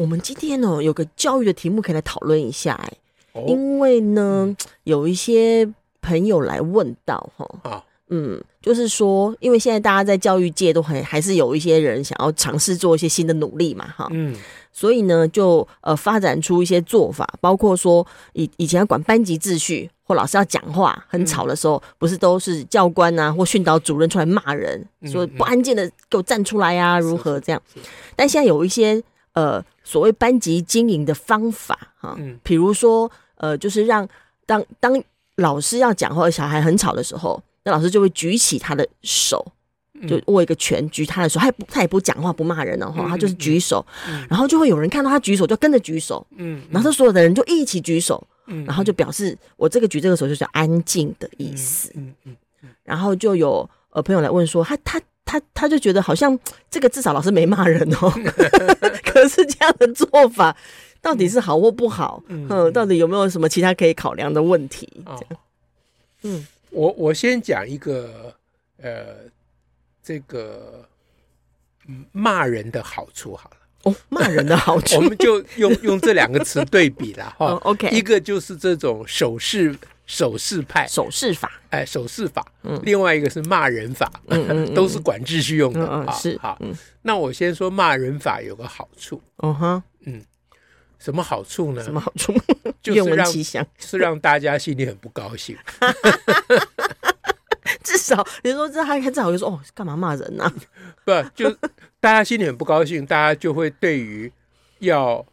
我们今天呢，有个教育的题目可以来讨论一下哎，因为呢，有一些朋友来问到哈，嗯，就是说，因为现在大家在教育界都很还是有一些人想要尝试做一些新的努力嘛哈，嗯，所以呢，就呃发展出一些做法，包括说以以前要管班级秩序或老师要讲话很吵的时候，不是都是教官啊或训导主任出来骂人，说不安静的给我站出来呀，如何这样？但现在有一些呃。所谓班级经营的方法，哈，嗯，比如说，呃，就是让当当老师要讲话，小孩很吵的时候，那老师就会举起他的手，就握一个拳，举他的手，他也不他也不讲话，不骂人的话，他就是举手，然后就会有人看到他举手，就跟着举手，嗯，然后所有的人就一起举手，嗯，然后就表示我这个举这个手就是安静的意思，嗯嗯，然后就有呃朋友来问说，他他。他他就觉得好像 这个至少老师没骂人哦，可是这样的做法到底是好或不好？嗯，到底有没有什么其他可以考量的问题？这样，嗯，我我先讲一个呃，这个骂人的好处好了。哦，骂人的好处，我们就用用这两个词对比了 哈。哦、OK，一个就是这种手势。手势派，手势法，哎，手势法，嗯，另外一个是骂人法，嗯，都是管秩序用的，啊，是，好，那我先说骂人法有个好处，嗯哼，嗯，什么好处呢？什么好处？愿闻其详，是让大家心里很不高兴，至少你说这他至少就说哦，干嘛骂人呢？不，就大家心里很不高兴，大家就会对于要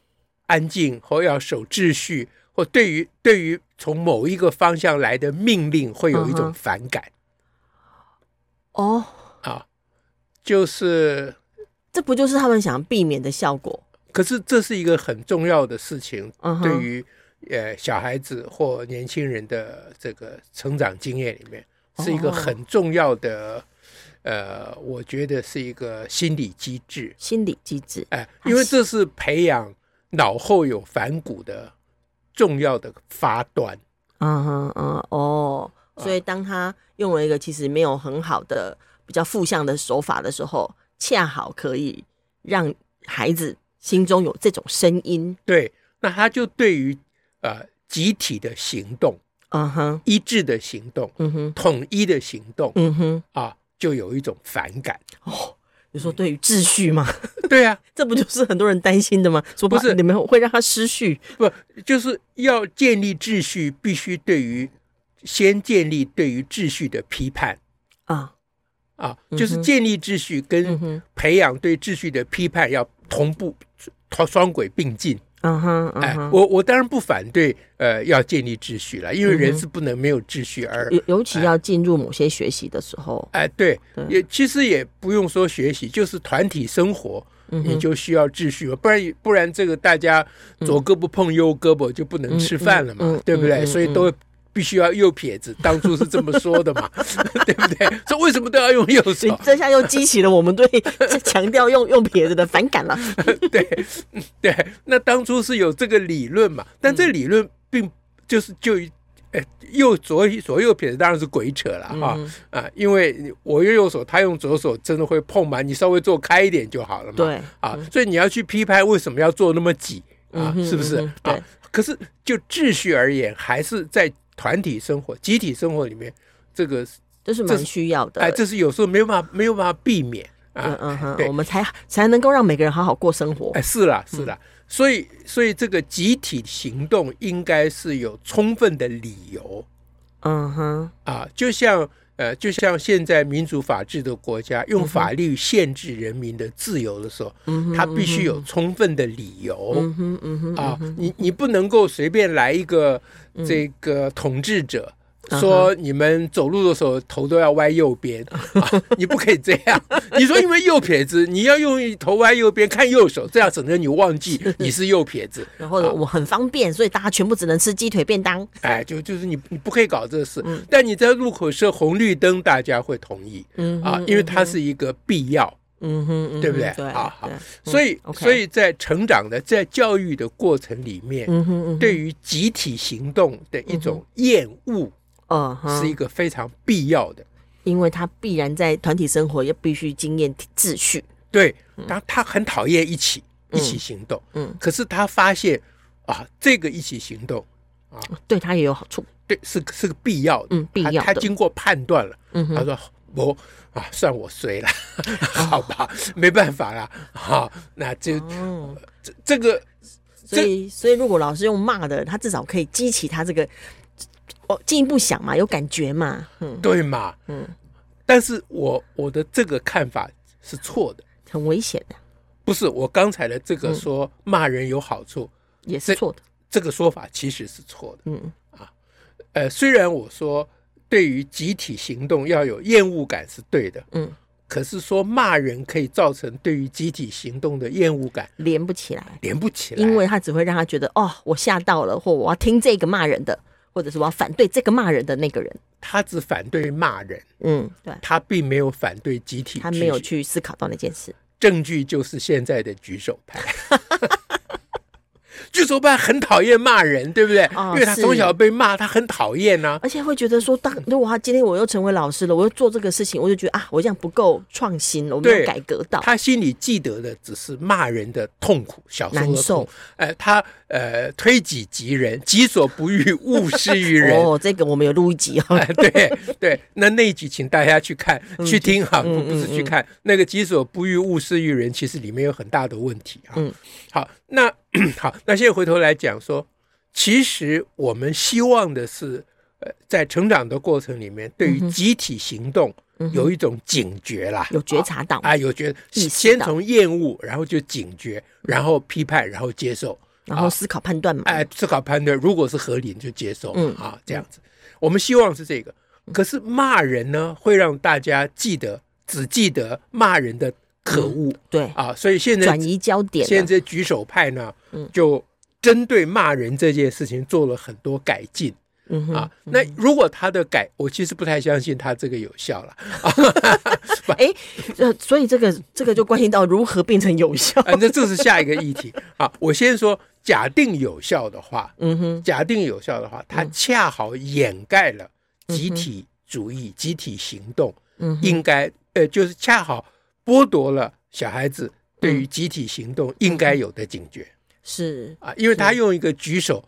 安静或要守秩序。或对于对于从某一个方向来的命令，会有一种反感。哦，啊，就是这不就是他们想避免的效果？可是这是一个很重要的事情，对于呃小孩子或年轻人的这个成长经验里面，是一个很重要的。呃，我觉得是一个心理机制。心理机制，哎，因为这是培养脑后有反骨的。重要的发端，嗯哼嗯哦，所以当他用了一个其实没有很好的比较负向的手法的时候，恰好可以让孩子心中有这种声音。对，那他就对于呃集体的行动，嗯哼，一致的行动，嗯哼，统一的行动，嗯哼，啊，就有一种反感。哦。你说对于秩序吗？对啊，这不就是很多人担心的吗？说不是你们会让他失序，不就是要建立秩序，必须对于先建立对于秩序的批判啊啊，就是建立秩序跟培养对秩序的批判要同步，双轨并进。嗯哼，哎，我我当然不反对，呃，要建立秩序了，因为人是不能没有秩序而尤尤其要进入某些学习的时候，哎，对，也其实也不用说学习，就是团体生活，你就需要秩序了，不然不然这个大家左胳膊碰右胳膊就不能吃饭了嘛，对不对？所以都。必须要右撇子，当初是这么说的嘛，对不对？说为什么都要用右手？这下又激起了我们对强调用用撇子的反感了。对对，那当初是有这个理论嘛？但这理论并就是就呃右左左右撇子当然是鬼扯了哈啊！因为我用右手，他用左手，真的会碰嘛？你稍微做开一点就好了嘛。对啊，所以你要去批判为什么要做那么挤啊？是不是啊？可是就秩序而言，还是在。团体生活、集体生活里面，这个这是蛮需要的。哎，这是有时候没有办法、没有办法避免啊。嗯嗯哼，我们才才能够让每个人好好过生活。哎，是啦，是啦。所以，所以这个集体行动应该是有充分的理由。嗯哼，啊，就像呃，就像现在民主法治的国家用法律限制人民的自由的时候，嗯，他必须有充分的理由。嗯哼，嗯哼，啊，你你不能够随便来一个。这个统治者说你们走路的时候头都要歪右边啊，你不可以这样。你说因为右撇子，你要用头歪右边看右手，这样省得你忘记 你是右撇子。然后我很方便，所以大家全部只能吃鸡腿便当。哎，就就是你你不可以搞这事。但你在路口设红绿灯，大家会同意。嗯啊，因为它是一个必要。嗯哼，对不对？啊好。所以所以在成长的在教育的过程里面，对于集体行动的一种厌恶。嗯，是一个非常必要的，因为他必然在团体生活也必须经验秩序。对，他他很讨厌一起一起行动，嗯，可是他发现啊，这个一起行动啊，对他也有好处，对，是是个必要的，嗯，必要。他经过判断了，嗯，他说我啊，算我衰了，好吧，没办法了，好，那就这这个，所以所以如果老师用骂的，他至少可以激起他这个。哦，进一步想嘛，有感觉嘛，嗯，对嘛，嗯，但是我我的这个看法是错的，很危险的。不是我刚才的这个说骂人有好处，也是错的。这个说法其实是错的，嗯。啊，呃，虽然我说对于集体行动要有厌恶感是对的，嗯，可是说骂人可以造成对于集体行动的厌恶感连不起来，连不起来，因为他只会让他觉得哦，我吓到了，或我要听这个骂人的。或者是我要反对这个骂人的那个人，他只反对骂人，嗯，对，他并没有反对集体，他没有去思考到那件事。证据就是现在的举手派。举手派很讨厌骂人，对不对？因为他从小被骂，他很讨厌呢。而且会觉得说，当如果他今天我又成为老师了，我又做这个事情，我就觉得啊，我这样不够创新了，我没有改革到。他心里记得的只是骂人的痛苦，小时候的难受。哎，他呃，推己及人，己所不欲，勿施于人。哦，这个我们有录一集哦。对对，那那一集请大家去看去听哈，不不是去看那个己所不欲，勿施于人，其实里面有很大的问题哈。嗯，好，那。好，那现在回头来讲说，其实我们希望的是，呃，在成长的过程里面，对于集体行动有一种警觉啦，有觉察到啊，有觉先从厌恶，然后就警觉，然后批判，然后接受，然后思考判断嘛，哎，思考判断，如果是合理就接受，嗯啊，这样子，我们希望是这个。可是骂人呢，会让大家记得，只记得骂人的。可恶，对。啊，所以现在转移焦点，现在举手派呢，就针对骂人这件事情做了很多改进，嗯啊，那如果他的改，我其实不太相信他这个有效了，哎，呃，所以这个这个就关系到如何变成有效，反正这是下一个议题。啊。我先说，假定有效的话，嗯哼，假定有效的话，它恰好掩盖了集体主义、集体行动，嗯，应该呃，就是恰好。剥夺了小孩子对于集体行动应该有的警觉，是啊，因为他用一个举手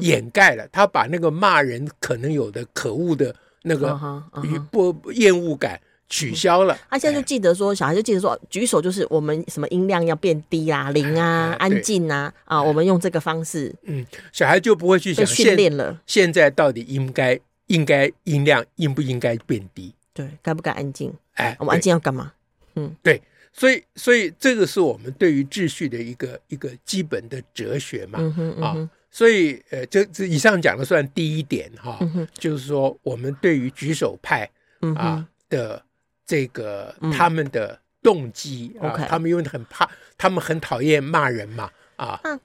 掩盖了，他把那个骂人可能有的可恶的那个与不厌恶感取消了。他现在就记得说，小孩就记得说，举手就是我们什么音量要变低啊，零啊，安静啊，啊，我们用这个方式，嗯，小孩就不会去想训练了。现在到底应该应该音量应不应该变低？对，该不该安静？哎，我们安静要干嘛？嗯，对，所以所以这个是我们对于秩序的一个一个基本的哲学嘛，嗯嗯、啊，所以呃，这这以上讲的算第一点哈，嗯、就是说我们对于举手派啊的这个、嗯、他们的动机、嗯、啊，他们因为很怕，他们很讨厌骂人嘛，啊。嗯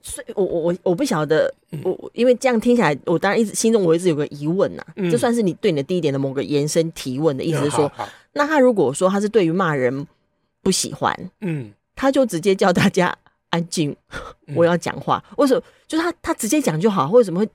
所以我我我我不晓得，我因为这样听起来，我当然一直心中我一直有个疑问呐、啊，嗯、这算是你对你的第一点的某个延伸提问的意思是说，嗯、那他如果说他是对于骂人不喜欢，嗯，他就直接叫大家安静，我要讲话，为什么？就是他他直接讲就好，为什么会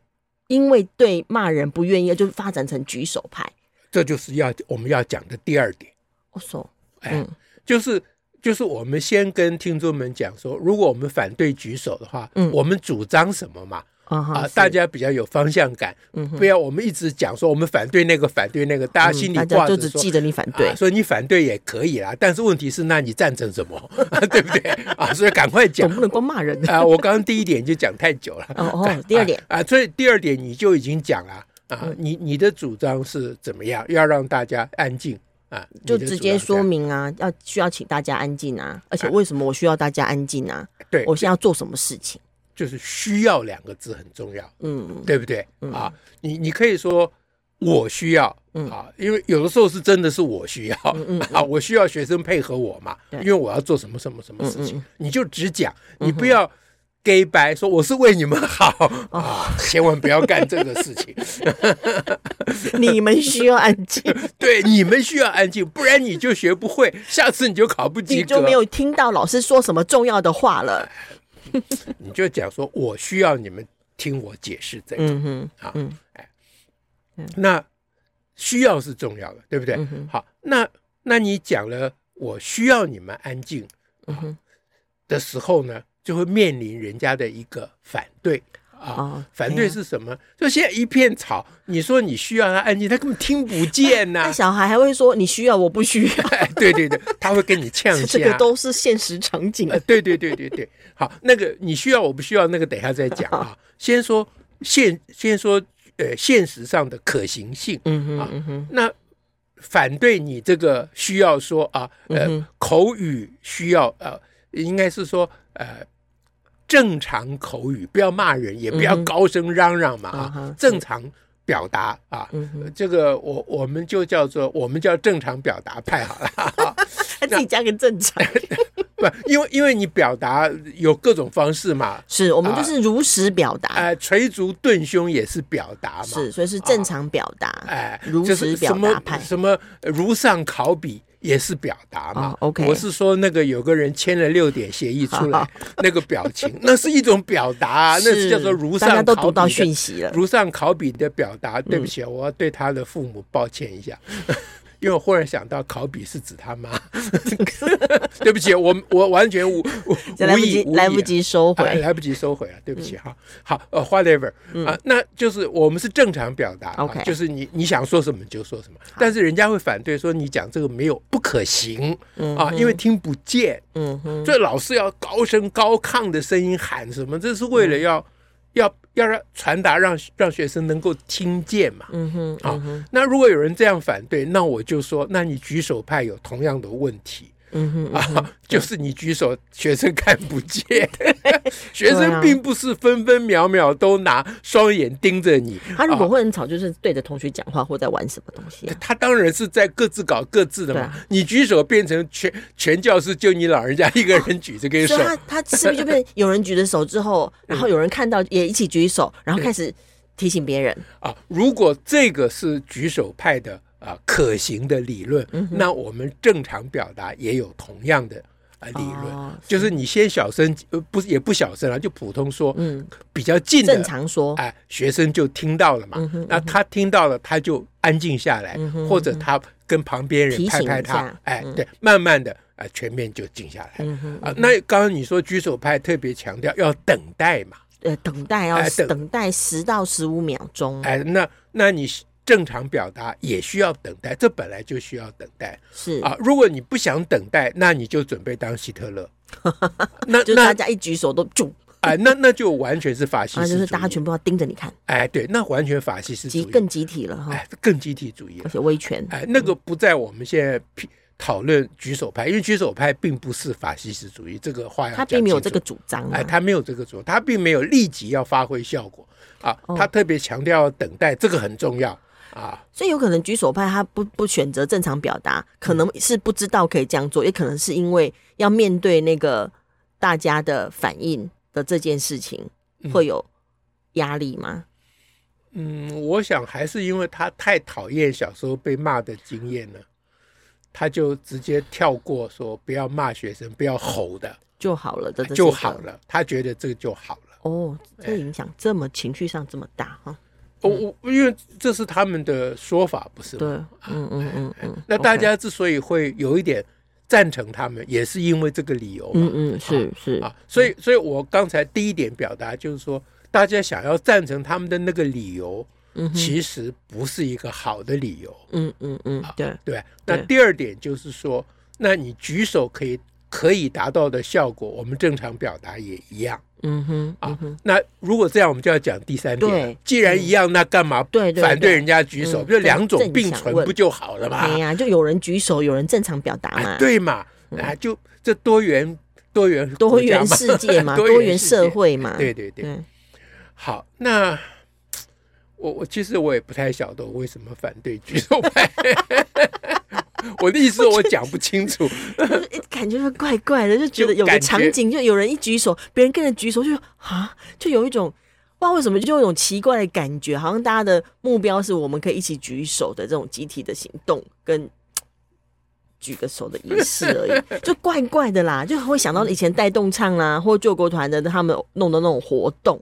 因为对骂人不愿意，就发展成举手派？这就是要我们要讲的第二点。我说，嗯，就是。就是我们先跟听众们讲说，如果我们反对举手的话，嗯，我们主张什么嘛？啊，大家比较有方向感，嗯，不要我们一直讲说我们反对那个，反对那个，大家心里挂着就只记得你反对，所以你反对也可以啦。但是问题是，那你赞成什么？对不对？啊，所以赶快讲，总不能光骂人啊！我刚刚第一点就讲太久了，哦哦，第二点啊，所以第二点你就已经讲了啊，你你的主张是怎么样？要让大家安静。啊，就直接说明啊，要需要请大家安静啊，而且为什么我需要大家安静啊？对，我现在要做什么事情？就是需要两个字很重要，嗯，对不对？啊，你你可以说我需要，嗯啊，因为有的时候是真的是我需要，嗯 啊，我需要学生配合我嘛，因为我要做什么什么什么事情，你就只讲，你不要。给白说我是为你们好 啊，千万不要干这个事情。你们需要安静，对，你们需要安静，不然你就学不会，下次你就考不及格，你就没有听到老师说什么重要的话了。你就讲说，我需要你们听我解释这个，嗯哼，啊，哎，那需要是重要的，对不对？好，那那你讲了，我需要你们安静，的时候呢？就会面临人家的一个反对啊！哦、反对是什么？啊、就现在一片吵，你说你需要他安静，他根本听不见呐、啊。小孩还会说你需要，我不需要。对对对，他会跟你呛 下。这个都是现实场景。呃、对对对对对，好，那个你需要，我不需要，那个等一下再讲啊。先说现，先说呃，现实上的可行性。嗯哼嗯哼。那反对你这个需要说啊，呃，嗯、口语需要呃，应该是说呃。正常口语，不要骂人，也不要高声嚷嚷嘛啊！正常表达啊，这个我我们就叫做我们叫正常表达派好了。他自己加个正常，不，因为因为你表达有各种方式嘛。是我们就是如实表达，哎，捶足顿胸也是表达嘛。是，所以是正常表达，哎，如实表达派，什么如上考比。也是表达嘛，OK。我是说那个有个人签了六点协议出来，那个表情，那是一种表达，那是叫做如上考读到讯息了，如上考比的表达。对不起，我要对他的父母抱歉一下。因为我忽然想到，考比是指他妈。对不起，我我完全无无来不及来不及收回，来不及收回了。对不起哈。好，呃，whatever 啊，那就是我们是正常表达就是你你想说什么就说什么，但是人家会反对说你讲这个没有不可行啊，因为听不见，嗯哼，所以老是要高声高亢的声音喊什么，这是为了要。要要让传达让让学生能够听见嘛，嗯哼，好，那如果有人这样反对，那我就说，那你举手派有同样的问题。嗯哼啊，就是你举手，学生看不见，学生并不是分分秒秒都拿双眼盯着你。他如果会很吵，就是对着同学讲话或在玩什么东西。他当然是在各自搞各自的嘛。你举手变成全全教室就你老人家一个人举这个 手，他他是不是就变有人举着手之后，然后有人看到也一起举手，然后开始提醒别人啊？如果这个是举手派的。啊，可行的理论，嗯、那我们正常表达也有同样的啊理论，哦、就是你先小声，呃，不是也不小声啊，就普通说，嗯，比较近的，正常说，哎，学生就听到了嘛，嗯嗯、那他听到了，他就安静下来，嗯、或者他跟旁边人拍拍他，哎，嗯、对，慢慢的啊，全面就静下来，啊，那刚刚你说举手派特别强调要等待嘛，呃，等待要等待十到十五秒钟，哎，那那你。正常表达也需要等待，这本来就需要等待。是啊，如果你不想等待，那你就准备当希特勒。那就大家一举手都住，哎，那那就完全是法西斯，那就是大家全部要盯着你看。哎，对，那完全法西斯主义，更集体了哈，哎，更集体主义，而且威权。哎，那个不在我们现在讨论举手派，因为举手派并不是法西斯主义，这个话要他并没有这个主张，哎，他没有这个主张，他并没有立即要发挥效果啊，他特别强调要等待，这个很重要。啊，所以有可能举手派他不不选择正常表达，可能是不知道可以这样做，也可能是因为要面对那个大家的反应的这件事情会有压力吗？嗯，我想还是因为他太讨厌小时候被骂的经验了，他就直接跳过说不要骂学生，不要吼的就好了的，就好了，他觉得这个就好了。哦，这影响这么情绪上这么大哈。我我因为这是他们的说法，不是吗？对，嗯嗯嗯嗯。那大家之所以会有一点赞成他们，也是因为这个理由。嗯嗯，是是啊，所以所以我刚才第一点表达就是说，大家想要赞成他们的那个理由，其实不是一个好的理由。嗯嗯嗯，对对。那第二点就是说，那你举手可以可以达到的效果，我们正常表达也一样。嗯哼，啊，那如果这样，我们就要讲第三点。既然一样，那干嘛反对人家举手？就两种并存不就好了嘛？对呀，就有人举手，有人正常表达嘛？对嘛？啊，就这多元多元多元世界嘛，多元社会嘛？对对对。好，那我我其实我也不太晓得我为什么反对举手派。我的意思我讲不清楚，感觉怪怪的，就觉得有个场景，就有人一举手，别人跟着举手，就啊，就有一种不知道为什么，就有一种奇怪的感觉，好像大家的目标是我们可以一起举手的这种集体的行动，跟举个手的仪式而已，就怪怪的啦，就会想到以前带动唱啦，或救国团的他们弄的那种活动。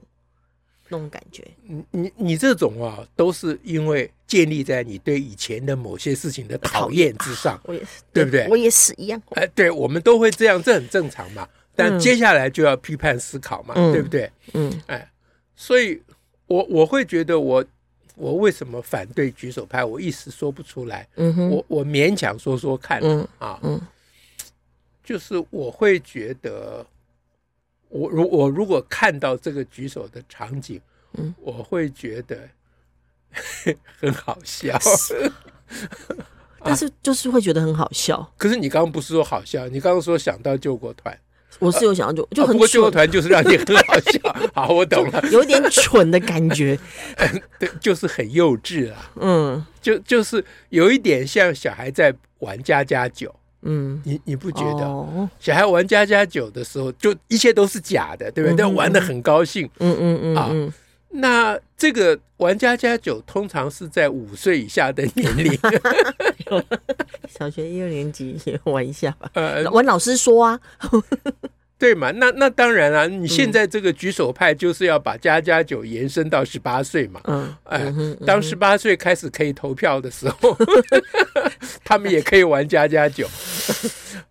那种感觉，你你你这种啊，都是因为建立在你对以前的某些事情的讨厌之上，我也是，对不对？我也是一样。哎，对，我们都会这样，这很正常嘛。但接下来就要批判思考嘛，对不对？嗯，哎，所以我我会觉得我我为什么反对举手派，我一时说不出来。嗯哼，我我勉强说说看嗯啊，嗯，就是我会觉得。我如我如果看到这个举手的场景，嗯，我会觉得 很好笑，但是就是会觉得很好笑。可是你刚刚不是说好笑？你刚刚说想到救国团，我是有想到就就很。不过救国团就是让你很好笑。好，我懂了，有点蠢的感觉，对，就是很幼稚啊。嗯，就就是有一点像小孩在玩家家酒。嗯，你你不觉得小孩玩家家酒的时候，就一切都是假的，对不对？但玩的很高兴。嗯嗯嗯啊，那这个玩家家酒通常是在五岁以下的年龄，小学一二年级也玩一下吧。呃，玩老师说啊。对嘛？那那当然啊！你现在这个举手派就是要把家家酒延伸到十八岁嘛。嗯，哎，当十八岁开始可以投票的时候，他们也可以玩家家酒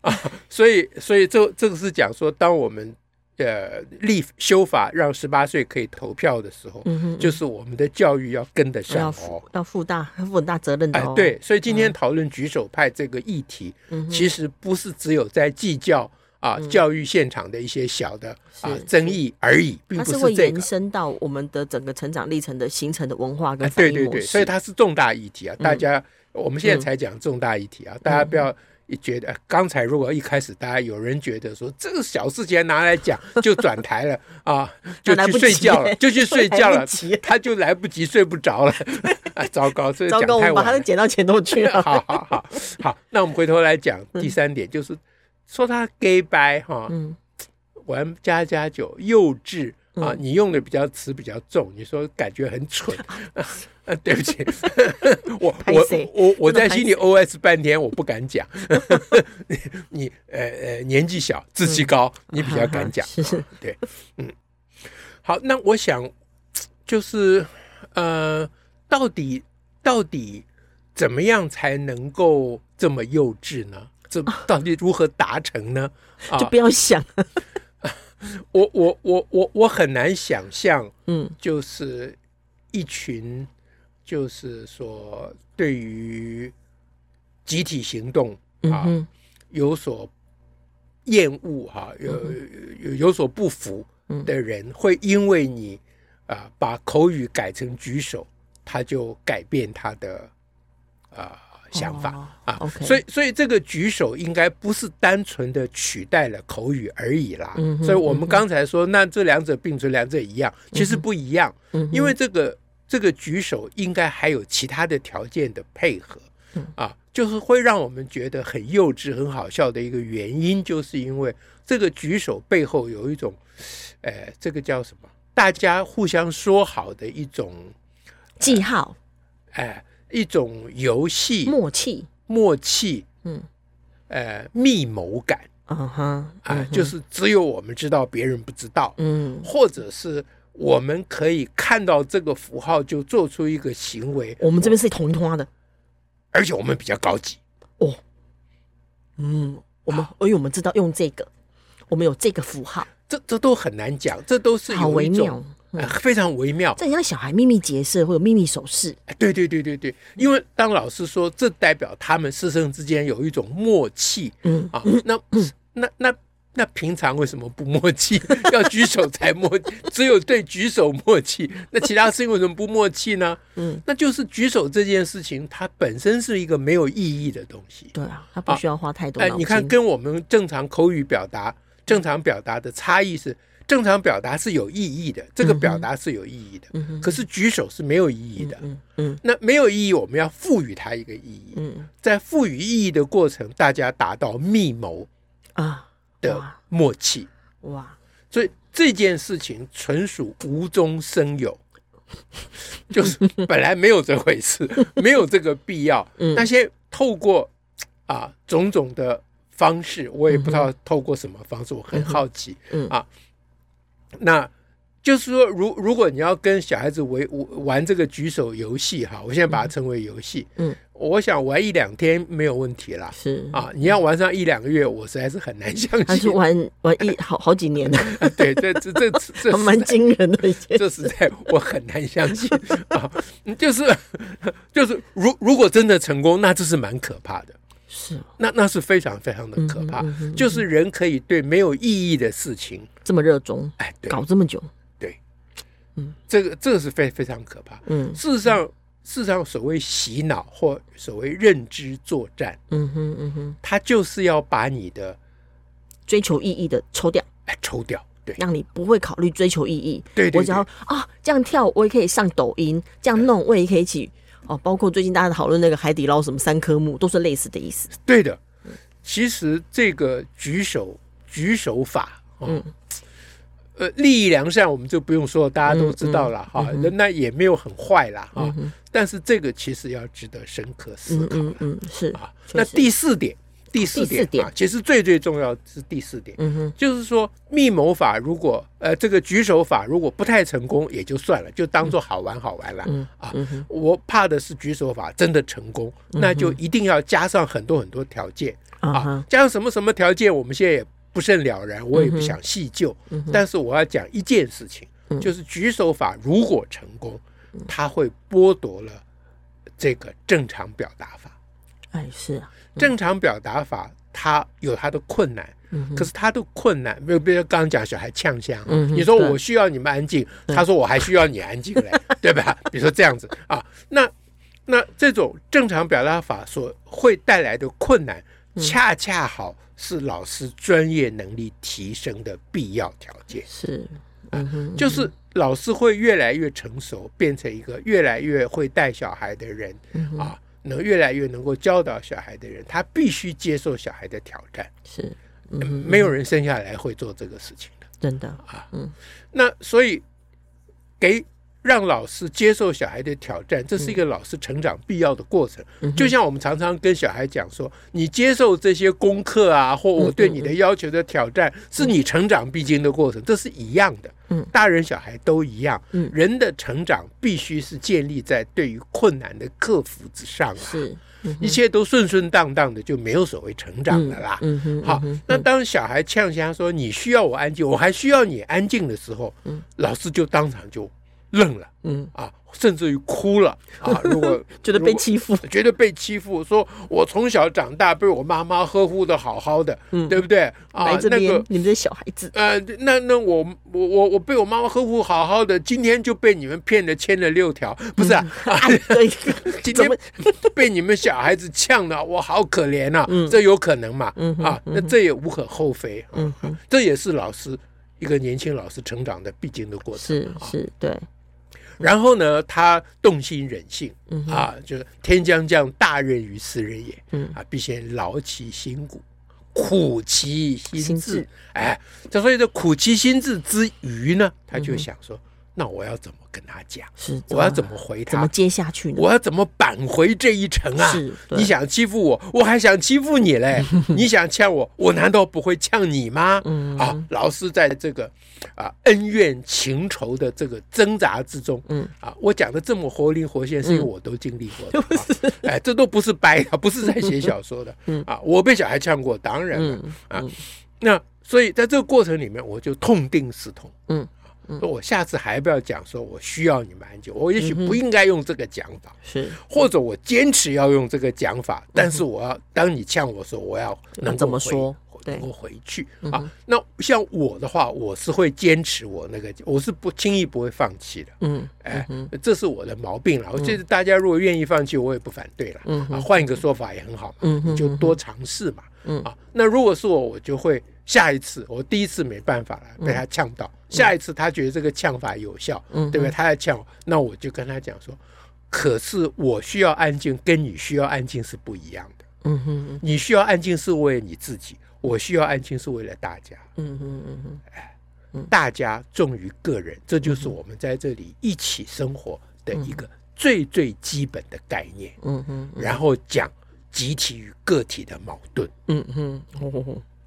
啊。所以，所以这这个是讲说，当我们呃立修法让十八岁可以投票的时候，就是我们的教育要跟得上哦，要负大负很大责任的哦。对，所以今天讨论举手派这个议题，其实不是只有在计较。啊，教育现场的一些小的啊争议而已，并不是会延伸到我们的整个成长历程的形成的文化跟。对对对，所以它是重大议题啊！大家我们现在才讲重大议题啊，大家不要觉得刚才如果一开始大家有人觉得说这个小事情拿来讲就转台了 啊，就去睡觉了，就去睡觉了，他就来不及睡不着了啊！糟糕，这个讲太晚，把他的剪刀剪都去了。好好好好，那我们回头来讲第三点，就是。说他 gay 白哈，玩家家酒幼稚啊，你用的比较词比较重，你说感觉很蠢。啊，对不起，我我我我在心里 OS 半天，我不敢讲，你呃呃年纪小志气高，你比较敢讲，对，嗯，好，那我想就是呃，到底到底怎么样才能够这么幼稚呢？这到底如何达成呢？就不要想，我我我我我很难想象，嗯，就是一群，就是说对于集体行动啊有所厌恶哈，有有有所不服的人，会因为你啊把口语改成举手，他就改变他的啊。想法啊，oh. 所以所以这个举手应该不是单纯的取代了口语而已啦。Mm hmm, 所以我们刚才说，那这两者并存，两者一样，其实不一样。Mm hmm. 因为这个这个举手应该还有其他的条件的配合啊，就是会让我们觉得很幼稚、很好笑的一个原因，就是因为这个举手背后有一种，呃，这个叫什么？大家互相说好的一种记号，哎。一种游戏默契，默契，嗯，呃，密谋感，嗯哼，啊，就是只有我们知道，别人不知道，嗯，或者是我们可以看到这个符号就做出一个行为。我们这边是同一通的，而且我们比较高级。哦，嗯，我们因为我们知道用这个，我们有这个符号，这这都很难讲，这都是有一种。非常微妙，这像小孩秘密结社或者秘密手势。对对对对对，因为当老师说这代表他们师生之间有一种默契，嗯啊，那那那那平常为什么不默契？要举手才默契，只有对举手默契，那其他事情为什么不默契呢？嗯，那就是举手这件事情，它本身是一个没有意义的东西。对啊，它不需要花太多。哎，你看，跟我们正常口语表达、正常表达的差异是。正常表达是有意义的，这个表达是有意义的。嗯，可是举手是没有意义的。嗯嗯，那没有意义，我们要赋予它一个意义。嗯，在赋予意义的过程，大家达到密谋啊的默契。哇，所以这件事情纯属无中生有，就是本来没有这回事，没有这个必要。那些透过啊种种的。方式我也不知道透过什么方式，我很好奇。嗯啊，那就是说，如如果你要跟小孩子玩玩这个举手游戏哈，我现在把它称为游戏。嗯，我想玩一两天没有问题啦。是啊，你要玩上一两个月，我实在是很难相信。还是玩玩一好好几年呢？对，这这这这蛮惊人的这实在我很难相信 啊。就是就是，如如果真的成功，那这是蛮可怕的。是，那那是非常非常的可怕，就是人可以对没有意义的事情这么热衷，哎，搞这么久，对，嗯，这个这个是非非常可怕，嗯，事实上，事实上，所谓洗脑或所谓认知作战，嗯哼嗯哼，他就是要把你的追求意义的抽掉，哎，抽掉，对，让你不会考虑追求意义，对，我只要啊这样跳，我也可以上抖音，这样弄，我也可以起。哦，包括最近大家讨论那个海底捞什么三科目，都是类似的意思。对的，其实这个举手举手法，嗯，呃，利益良善，我们就不用说，大家都知道了哈。那那也没有很坏啦哈。但是这个其实要值得深刻思考。嗯，是啊。那第四点。第四点啊，其实最最重要是第四点，嗯哼，就是说密谋法如果呃这个举手法如果不太成功也就算了，就当做好玩好玩了，嗯啊，我怕的是举手法真的成功，那就一定要加上很多很多条件啊，加上什么什么条件，我们现在也不甚了然，我也不想细究，但是我要讲一件事情，就是举手法如果成功，它会剥夺了这个正常表达法，哎，是啊。正常表达法，它有它的困难，可是它的困难，比如比如刚刚讲小孩呛声，你说我需要你们安静，他说我还需要你安静嘞，对吧？比如说这样子啊，那那这种正常表达法所会带来的困难，恰恰好是老师专业能力提升的必要条件。是，就是老师会越来越成熟，变成一个越来越会带小孩的人啊。能越来越能够教导小孩的人，他必须接受小孩的挑战。是，嗯，没有人生下来会做这个事情的，真的啊。嗯，那所以给。让老师接受小孩的挑战，这是一个老师成长必要的过程。就像我们常常跟小孩讲说，你接受这些功课啊，或我对你的要求的挑战，是你成长必经的过程，这是一样的。大人小孩都一样。人的成长必须是建立在对于困难的克服之上啊。是，一切都顺顺当当的，就没有所谓成长的啦。好，那当小孩呛声说你需要我安静，我还需要你安静的时候，老师就当场就。愣了，嗯啊，甚至于哭了啊！如果觉得被欺负，觉得被欺负，说我从小长大被我妈妈呵护的好好的，嗯，对不对啊？那个你们这小孩子，呃，那那我我我我被我妈妈呵护好好的，今天就被你们骗了，签了六条，不是啊？今天被你们小孩子呛了，我好可怜啊！这有可能嘛？啊，那这也无可厚非，嗯，这也是老师一个年轻老师成长的必经的过程，是是，对。然后呢，他动心忍性，嗯、啊，就是天将降大任于斯人也，嗯、啊，必先劳其筋骨，苦其心志。哎，这，所以这苦其心志之余呢，他就想说。嗯那我要怎么跟他讲？是，我要怎么回他？怎么接下去呢？我要怎么扳回这一城啊？是，你想欺负我，我还想欺负你嘞！你想呛我，我难道不会呛你吗？嗯，啊，老师在这个啊恩怨情仇的这个挣扎之中，嗯，啊，我讲的这么活灵活现，是因为我都经历过的。哎，这都不是掰的，不是在写小说的。嗯，啊，我被小孩呛过，当然了。啊，那所以在这个过程里面，我就痛定思痛。嗯。说我下次还不要讲，说我需要你们安静，我也许不应该用这个讲法，是，或者我坚持要用这个讲法，但是我要当你呛我说，我要能怎么说？能够回去啊。那像我的话，我是会坚持我那个，我是不轻易不会放弃的。嗯，哎，这是我的毛病了。我觉得大家如果愿意放弃，我也不反对了。嗯啊，换一个说法也很好嘛。嗯，你就多尝试嘛。嗯啊，那如果是我，我就会下一次，我第一次没办法了，被他呛到，下一次他觉得这个呛法有效，对不对？他在呛我，那我就跟他讲说。可是我需要安静，跟你需要安静是不一样的。嗯哼，你需要安静是为了你自己，我需要安静是为了大家。嗯哼嗯哼，哎，大家重于个人，这就是我们在这里一起生活的一个最最基本的概念。嗯哼，然后讲集体与个体的矛盾。嗯哼，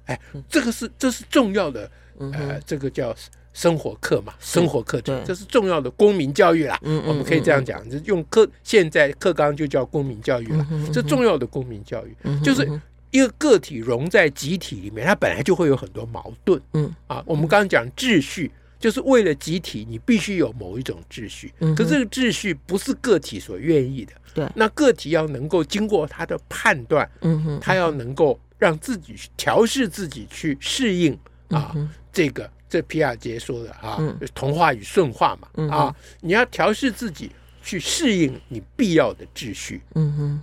哎，这个是这是重要的。呃，这个叫。生活课嘛，生活课程，这是重要的公民教育啦。我们可以这样讲，就用课现在课纲就叫公民教育了。这重要的公民教育，就是一个个体融在集体里面，它本来就会有很多矛盾。嗯啊，我们刚刚讲秩序，就是为了集体，你必须有某一种秩序。可这个秩序不是个体所愿意的。对，那个体要能够经过他的判断，嗯，他要能够让自己调试自己去适应啊这个。这皮亚杰说的啊，同化与顺化嘛，嗯、啊，你要调试自己去适应你必要的秩序，嗯哼，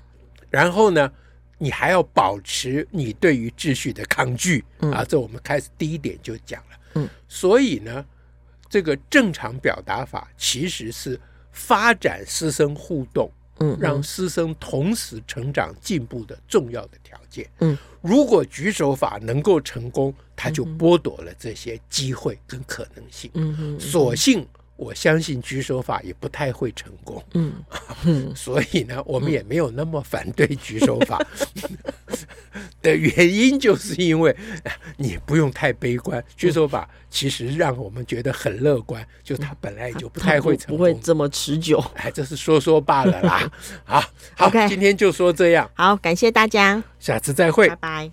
然后呢，你还要保持你对于秩序的抗拒，嗯、啊，这我们开始第一点就讲了，嗯，所以呢，这个正常表达法其实是发展师生互动。嗯，让师生同时成长进步的重要的条件。嗯，如果举手法能够成功，他就剥夺了这些机会跟可能性。所幸我相信举手法也不太会成功。嗯，所以呢，我们也没有那么反对举手法。的原因就是因为你不用太悲观，举手法其实让我们觉得很乐观，就他本来也就不太会成功，不会这么持久。哎，这是说说罢了啦。好，好，今天就说这样。好，感谢大家，下次再会，拜拜。